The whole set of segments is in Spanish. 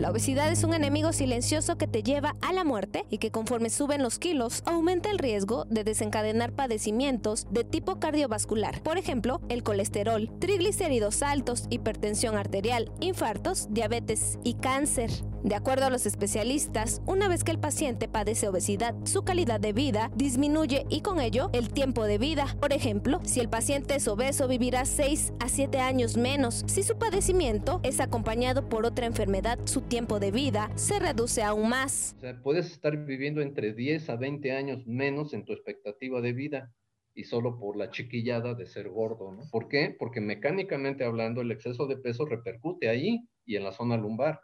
La obesidad es un enemigo silencioso que te lleva a la muerte y que conforme suben los kilos aumenta el riesgo de desencadenar padecimientos de tipo cardiovascular, por ejemplo, el colesterol, triglicéridos altos, hipertensión arterial, infartos, diabetes y cáncer. De acuerdo a los especialistas, una vez que el paciente padece obesidad, su calidad de vida disminuye y con ello el tiempo de vida. Por ejemplo, si el paciente es obeso vivirá 6 a 7 años menos. Si su padecimiento es acompañado por otra enfermedad, su tiempo de vida se reduce aún más. O sea, puedes estar viviendo entre 10 a 20 años menos en tu expectativa de vida y solo por la chiquillada de ser gordo, ¿no? ¿Por qué? Porque mecánicamente hablando el exceso de peso repercute ahí y en la zona lumbar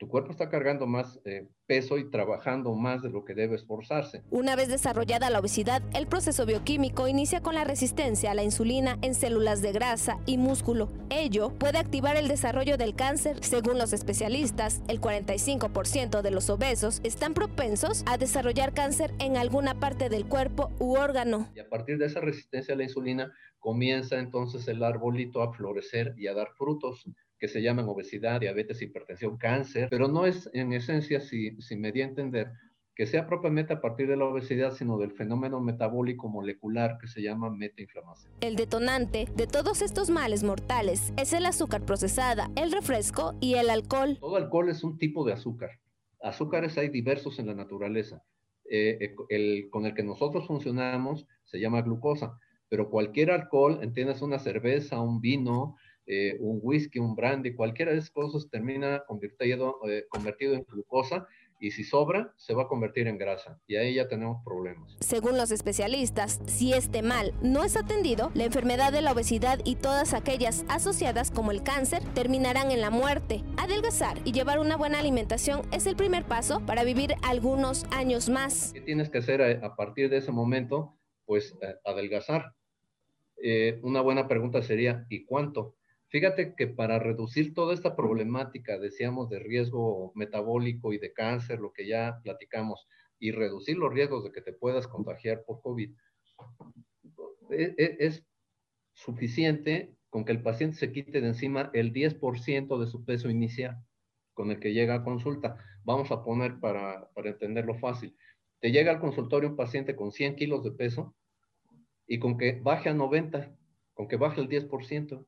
tu cuerpo está cargando más eh, peso y trabajando más de lo que debe esforzarse. Una vez desarrollada la obesidad, el proceso bioquímico inicia con la resistencia a la insulina en células de grasa y músculo. Ello puede activar el desarrollo del cáncer. Según los especialistas, el 45% de los obesos están propensos a desarrollar cáncer en alguna parte del cuerpo u órgano. Y a partir de esa resistencia a la insulina, comienza entonces el arbolito a florecer y a dar frutos que se llaman obesidad, diabetes, hipertensión, cáncer, pero no es en esencia, si, si me di a entender, que sea propiamente a partir de la obesidad, sino del fenómeno metabólico molecular que se llama metainflamación. El detonante de todos estos males mortales es el azúcar procesada, el refresco y el alcohol. Todo alcohol es un tipo de azúcar. Azúcares hay diversos en la naturaleza. Eh, eh, el, con el que nosotros funcionamos se llama glucosa, pero cualquier alcohol, entiendes, una cerveza, un vino, eh, un whisky, un brandy, cualquiera de esas cosas termina convertido, eh, convertido en glucosa y si sobra, se va a convertir en grasa y ahí ya tenemos problemas. Según los especialistas, si este mal no es atendido, la enfermedad de la obesidad y todas aquellas asociadas como el cáncer terminarán en la muerte. Adelgazar y llevar una buena alimentación es el primer paso para vivir algunos años más. ¿Qué tienes que hacer a, partir de ese momento? Pues eh, adelgazar. una buena pregunta sería, ¿y cuánto? Fíjate que para reducir toda esta problemática, decíamos, de riesgo metabólico y de cáncer, lo que ya platicamos, y reducir los riesgos de que te puedas contagiar por COVID, e, e, es, suficiente con que el paciente se quite de encima el 10% de su peso inicial con el que llega a consulta. Vamos a poner para, para entenderlo fácil. Te llega al consultorio un paciente con 100 kilos de peso y con que baje a 90, con que baje el 10%,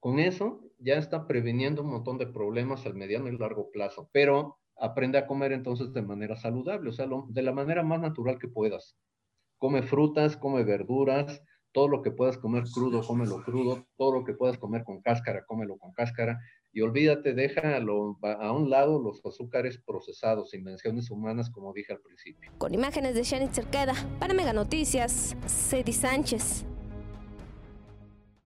con eso ya está previniendo un montón de problemas al mediano y largo plazo, pero aprende a comer entonces de manera saludable, o sea, de la manera más natural que puedas. Come frutas, come verduras, todo lo que puedas comer crudo, cómelo crudo, todo lo que puedas comer con cáscara, cómelo con cáscara, y olvídate, déjalo a un lado los azúcares procesados, invenciones humanas, como dije al principio. Con imágenes de Shannon Cerqueda, para Mega Noticias, Cedi Sánchez.